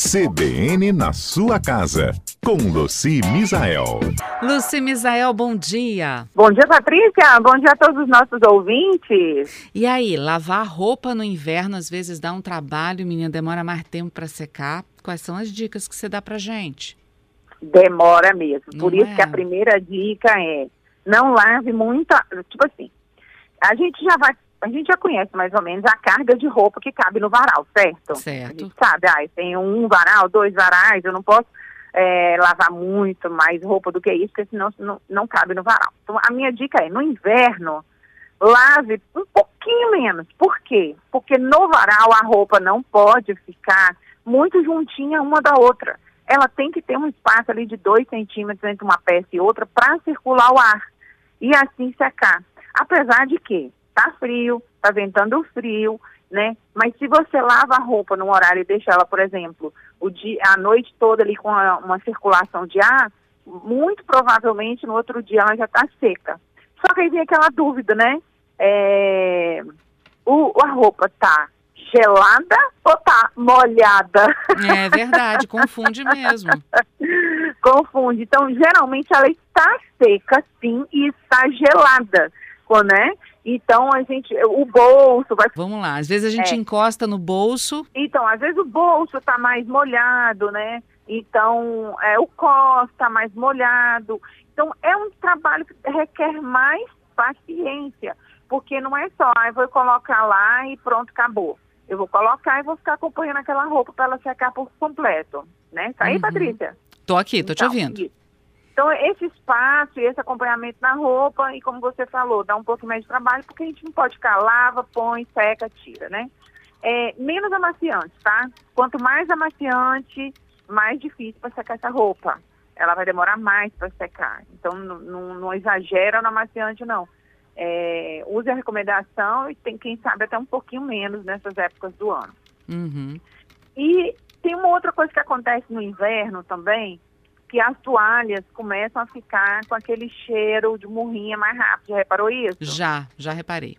CBN na sua casa, com Luci Misael. Luci Misael, bom dia. Bom dia, Patrícia. Bom dia a todos os nossos ouvintes. E aí, lavar roupa no inverno às vezes dá um trabalho, menina, demora mais tempo para secar. Quais são as dicas que você dá pra gente? Demora mesmo. Não Por isso é? que a primeira dica é não lave muita. Tipo assim, a gente já vai. A gente já conhece mais ou menos a carga de roupa que cabe no varal, certo? A Certo. gente sabe, ah, tenho um varal, dois varais, eu não posso é, lavar muito mais roupa do que isso, porque senão não, não cabe no varal. Então, a minha dica é, no inverno, lave um pouquinho menos. Por quê? Porque no varal a roupa não pode ficar muito juntinha uma da outra. Ela tem que ter um espaço ali de dois centímetros entre uma peça e outra para circular o ar e assim secar. Apesar de que tá frio, tá ventando frio, né? Mas se você lava a roupa num horário e deixa ela, por exemplo, o dia, a noite toda ali com a- uma circulação de ar, muito provavelmente no outro dia ela já está seca. Só que aí vem aquela dúvida, né? É, o, a roupa tá gelada ou tá molhada? É verdade, confunde mesmo. Confunde. Então, geralmente ela está seca, sim, e está gelada, né? Então, a gente, o bolso vai Vamos lá, às vezes a gente É. encosta no bolso. Então, às vezes o bolso está mais molhado, né? Então, é, o cos está mais molhado. Então, é um trabalho que requer mais paciência, porque não é só, ah, eu vou colocar lá e pronto, acabou. Eu vou colocar e vou ficar acompanhando aquela roupa para ela secar por completo, né? Tá aí, Uhum. Patrícia? Tô aqui, tô te Então, ouvindo. isso. Então, esse espaço e esse acompanhamento na roupa, e como você falou, dá um pouco mais de trabalho, porque a gente não pode ficar lava, põe, seca, tira, né? É, menos amaciante, tá? Quanto mais amaciante, mais difícil para secar essa roupa. Ela vai demorar mais para secar. Então, não, exagera no amaciante, não. É, use a recomendação e tem quem sabe até um pouquinho menos nessas épocas do ano. Uhum. E tem uma outra coisa que acontece no inverno também, que as toalhas começam a ficar com aquele cheiro de morrinha mais rápido. Já reparou isso? Já, já reparei.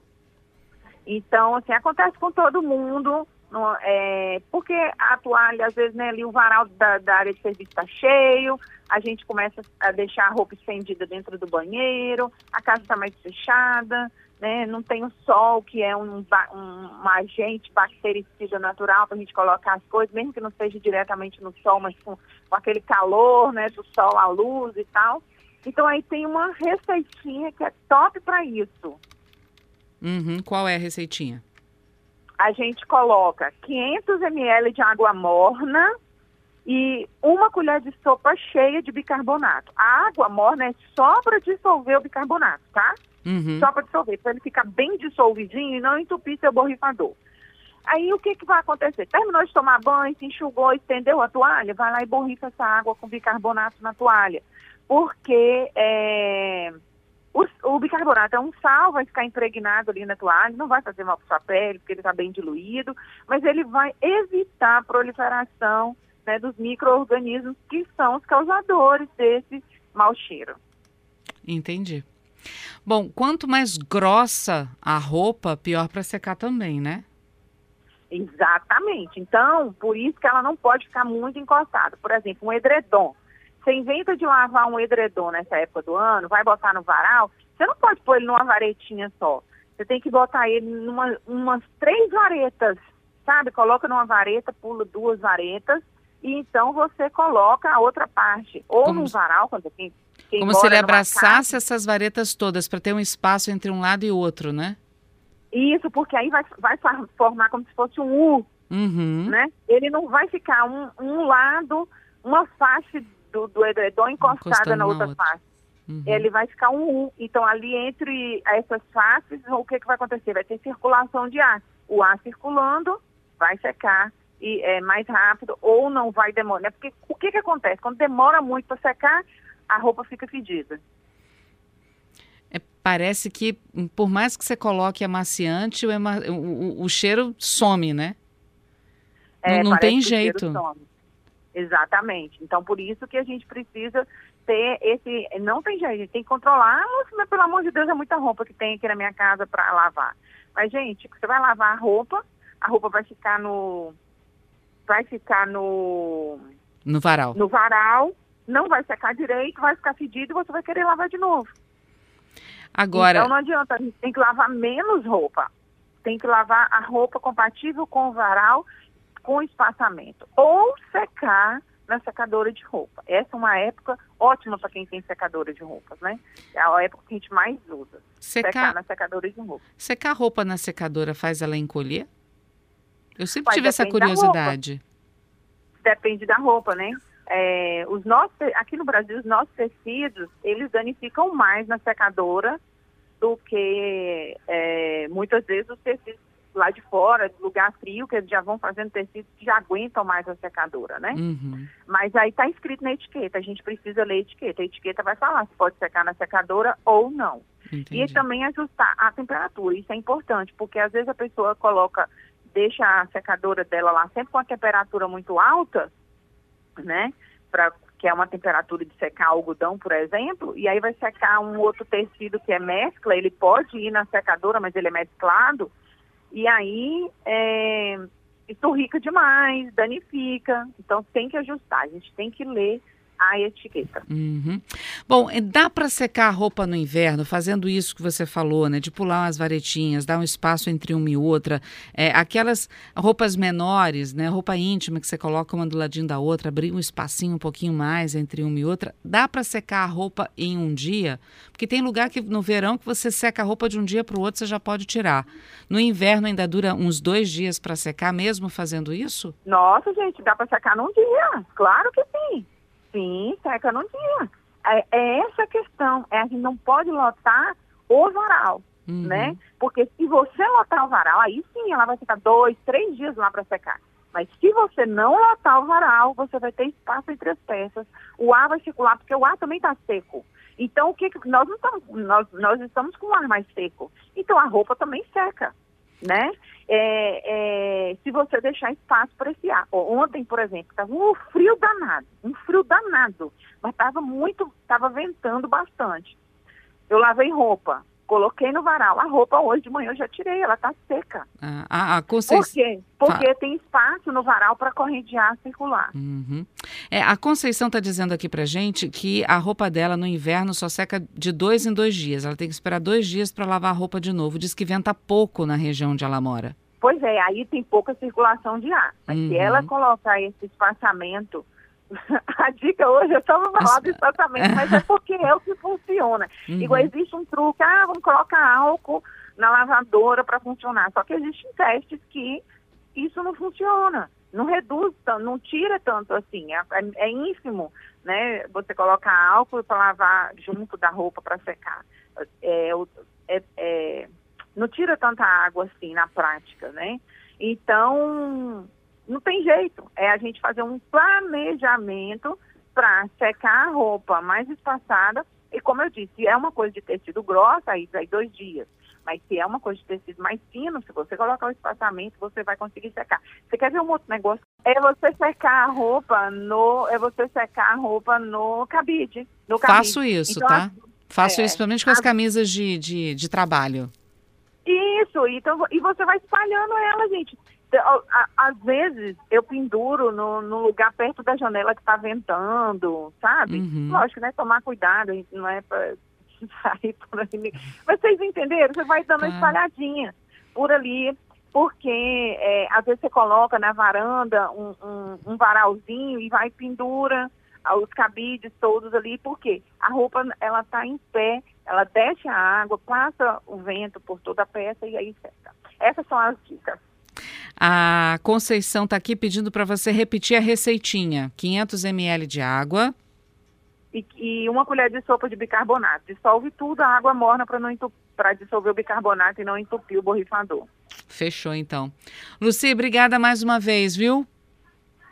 Então, assim, acontece com todo mundo, no- é, porque a toalha, às vezes, né, ali o varal da, da área de serviço está cheio, a gente começa a deixar a roupa estendida dentro do banheiro, a casa está mais fechada, né, não tem o sol, que é um, um, um agente bactericida natural para a gente colocar as coisas, mesmo que não seja diretamente no sol, mas com, com aquele calor, né, do sol à luz e tal. Então, aí tem uma receitinha que é top para isso. Uhum. Qual é a receitinha? a gente coloca 500 ml de água morna e uma colher de sopa cheia de bicarbonato. A água morna é só para dissolver o bicarbonato, tá? Uhum. Só para dissolver, para ele ficar bem dissolvidinho e não entupir seu borrifador. Aí o que, que vai acontecer? Terminou de tomar banho, se enxugou, estendeu a toalha, vai lá e borrifa essa água com bicarbonato na toalha. Porque é, o, o bicarbonato é um sal, vai ficar impregnado ali na toalha, não vai fazer mal para sua pele, porque ele está bem diluído, mas ele vai evitar a proliferação né, dos micro-organismos que são os causadores desse mau cheiro. Entendi. Bom, quanto mais grossa a roupa, pior para secar também, né? Exatamente. Então, por isso que ela não pode ficar muito encostada. Por exemplo, um edredom. Você inventa de lavar um edredom nessa época do ano, vai botar no varal, você não pode pôr ele numa varetinha só. Você tem que botar ele numa umas três varetas, sabe? Coloca numa vareta, pula duas varetas, e então você coloca a outra parte. Ou Como num varal, quando quem, quem Como se ele abraçasse casa. essas varetas todas para ter um espaço entre um lado e outro, né? Isso, porque aí vai, vai formar como se fosse um U, Uhum. né? Ele não vai ficar um, um lado, uma face do, do edredom encostada Encostando na outra outra. face. uhum. Ele vai ficar um U. Então, ali entre essas faces, o que, que vai acontecer? Vai ter circulação de ar. O ar circulando vai secar e é mais rápido ou não vai demorar. né? Porque o que, que acontece? Quando demora muito para secar, a roupa fica fedida. É, parece que, por mais que você coloque amaciante, o, ema- o- o- o cheiro some, né? É, não não tem jeito. Exatamente. Então, por isso que a gente precisa ter esse. Não tem jeito, a gente tem que controlar. Mas, pelo amor de Deus, é muita roupa que tem aqui na minha casa para lavar. Mas, gente, você vai lavar a roupa, a roupa vai ficar no. vai ficar no no varal. No varal, não vai secar direito, vai ficar fedido e você vai querer lavar de novo. Agora. Então não adianta, a gente tem que lavar menos roupa. Tem que lavar a roupa compatível com o varal, com espaçamento. Ou secar na secadora de roupa. Essa é uma época ótima para quem tem secadora de roupas, né? É a época que a gente mais usa. Secar, secar na secadora de roupa. Secar roupa na secadora faz ela encolher? Eu sempre Mas tive essa curiosidade. Da depende da roupa, né? É, os nossos, aqui no Brasil, os nossos tecidos, eles danificam mais na secadora do que é, muitas vezes os tecidos lá de fora, de lugar frio, que eles já vão fazendo tecidos que já aguentam mais a secadora, né? Uhum. Mas aí está escrito na etiqueta, a gente precisa ler a etiqueta. A etiqueta vai falar se pode secar na secadora ou não. Entendi. E também ajustar a temperatura, isso é importante, porque às vezes a pessoa coloca, deixa a secadora dela lá sempre com a temperatura muito alta, né? Pra, que é uma temperatura de secar algodão, por exemplo, e aí vai secar um outro tecido que é mescla, ele pode ir na secadora, mas ele é mesclado, e aí é, esturrica demais, danifica. Então tem que ajustar, a gente tem que ler a etiqueta. Uhum. Bom, dá para secar a roupa no inverno fazendo isso que você falou, né? De pular umas varetinhas, dar um espaço entre uma e outra. É, aquelas roupas menores, né? Roupa íntima que você coloca uma do ladinho da outra, abrir um espacinho um pouquinho mais entre uma e outra. Dá para secar a roupa em um dia? Porque tem lugar que no verão que você seca a roupa de um dia para o outro, você já pode tirar. No inverno ainda dura uns dois dias para secar, mesmo fazendo isso? Nossa, gente, dá para secar num dia. Claro que sim. Sim, seca num dia. É, é essa a questão. É, a gente não pode lotar o varal, uhum. né? Porque se você lotar o varal, aí sim ela vai ficar dois, três dias lá para secar. Mas se você não lotar o varal, você vai ter espaço entre as peças. O ar vai circular, porque o ar também está seco. Então, o que nós não estamos, nós, nós estamos com o ar mais seco. Então a roupa também seca né? É, é, se você deixar espaço para esse ar. Ontem, por exemplo, estava um frio danado, um frio danado, mas estava muito, estava ventando bastante. Eu lavei roupa, coloquei no varal. A roupa hoje de manhã eu já tirei, ela está seca. Ah, a, a Conceição... Por quê? Porque tem espaço no varal para corrente de ar circular. Uhum. É, a Conceição está dizendo aqui para gente que a roupa dela no inverno só seca de dois em dois dias. Ela tem que esperar dois dias para lavar a roupa de novo. Diz que venta pouco na região onde ela mora. Pois é, aí tem pouca circulação de ar. Mas uhum. se ela colocar esse espaçamento a dica hoje é só falar do espaçamento, mas é porque é o que funciona. Uhum. Igual existe um truque, ah, vamos colocar álcool na lavadora para funcionar. Só que existem testes que isso não funciona. Não reduz, não tira tanto assim. É, é, é ínfimo, né? Você colocar álcool para lavar junto da roupa para secar. É, é, é, não tira tanta água assim na prática, né? Então, não tem jeito. É a gente fazer um planejamento para secar a roupa mais espaçada. E como eu disse, é uma coisa de tecido grosso, aí, aí dois dias. Mas se é uma coisa de tecido mais fino, se você colocar o espaçamento, você vai conseguir secar. Você quer ver um outro negócio? É você secar a roupa no. É você secar a roupa no cabide. No cabide. Faço isso, então, tá? Faço é, isso, principalmente com as camisas de, de, de trabalho. Isso, então, e você vai espalhando ela, gente. Então, às vezes eu penduro no, no, lugar perto da janela que está ventando, sabe? Uhum. Lógico, né? Tomar cuidado, não é para sair por ali. Mas vocês entenderam? Você vai dando uma espalhadinha por ali, porque é, às vezes você coloca na varanda um, um, um varalzinho e vai pendura os cabides todos ali, porque a roupa ela está em pé, ela desce a água, passa o vento por toda a peça e aí seca. Essas são as dicas. A Conceição está aqui pedindo para você repetir a receitinha: 500 ml de água. E, e, uma colher de sopa de bicarbonato. Dissolve tudo, a água morna para dissolver o bicarbonato e não entupir o borrifador. Fechou, então. Luci, obrigada mais uma vez, viu?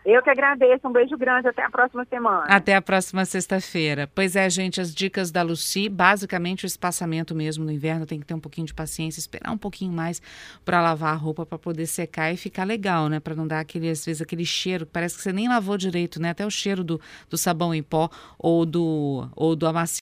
Eu que agradeço, um beijo grande, até a próxima semana. Até a próxima sexta-feira. Pois é, gente, as dicas da Luci, basicamente o espaçamento mesmo no inverno, tem que ter um pouquinho de paciência, esperar um pouquinho mais para lavar a roupa para poder secar e ficar legal, né? Para não dar aquele, às vezes, aquele cheiro, que parece que você nem lavou direito, né? Até o cheiro do, do sabão em pó ou do, ou do amaciante